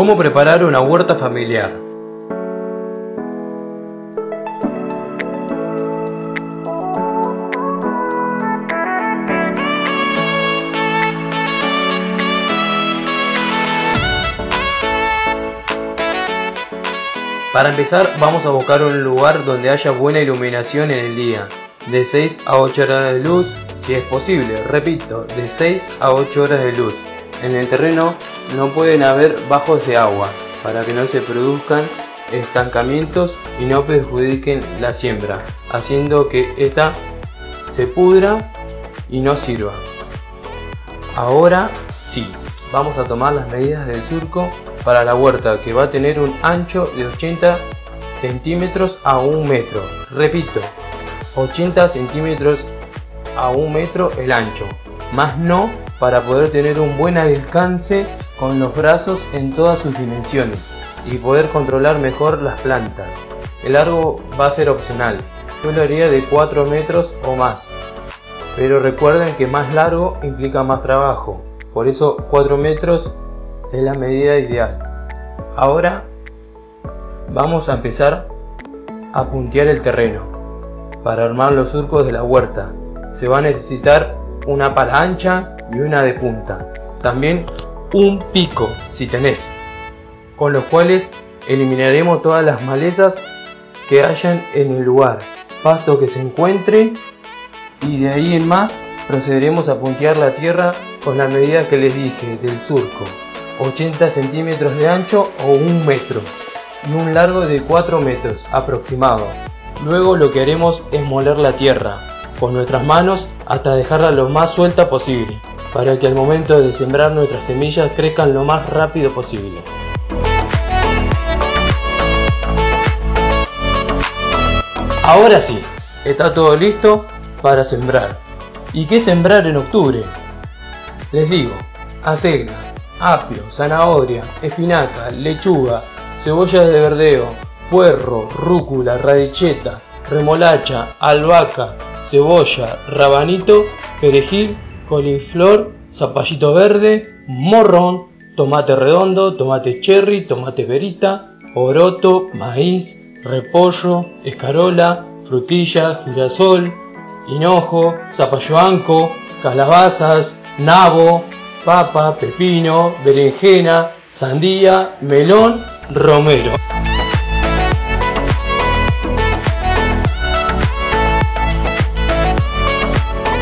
¿Cómo preparar una huerta familiar? Para empezar vamos a buscar un lugar donde haya buena iluminación en el día, de 6 a 8 horas de luz si es posible, repito, de 6 a 8 horas de luz. En el terreno no pueden haber bajos de agua para que no se produzcan estancamientos y no perjudiquen la siembra, haciendo que ésta se pudra y no sirva. Ahora sí, vamos a tomar las medidas del surco para la huerta que va a tener un ancho de 80 centímetros a 1 metro. Repito, 80 centímetros a 1 metro el ancho, más no para poder tener un buen alcance con los brazos en todas sus dimensiones y poder controlar mejor las plantas. El largo va a ser opcional, yo lo haría de 4 metros o más, pero recuerden que más largo implica más trabajo, por eso 4 metros es la medida ideal. Ahora vamos a empezar a puntear el terreno. Para armar los surcos de la huerta se va a necesitar una pala ancha y una de punta. También un pico si tenés, con los cuales eliminaremos todas las malezas que hayan en el lugar, pasto que se encuentre y de ahí en más procederemos a puntear la tierra con la medida que les dije del surco. 80 centímetros de ancho o un metro y un largo de 4 metros aproximado. Luego lo que haremos es moler la tierra con nuestras manos hasta dejarla lo más suelta posible para que al momento de sembrar nuestras semillas crezcan lo más rápido posible. Ahora sí, está todo listo para sembrar. ¿Y qué sembrar en octubre? Les digo, acelga, apio, zanahoria, espinaca, lechuga, cebolla de verdeo, puerro, rúcula, radicheta, remolacha, albahaca, cebolla, rabanito, perejil, coliflor, zapallito verde, morrón, tomate redondo, tomate cherry, tomate verita, poroto, maíz, repollo, escarola, frutilla, girasol, hinojo, zapallo anco, calabazas, nabo, papa, pepino, berenjena, sandía, melón, romero.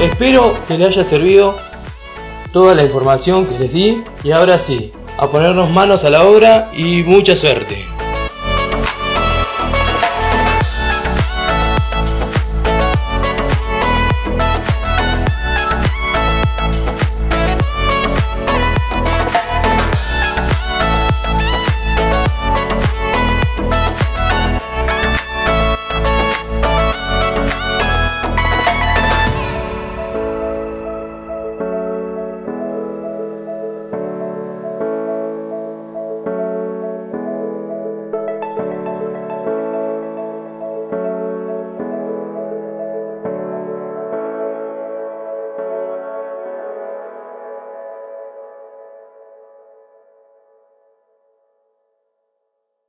Espero que les haya servido toda la información que les di y ahora sí, a ponernos manos a la obra y mucha suerte.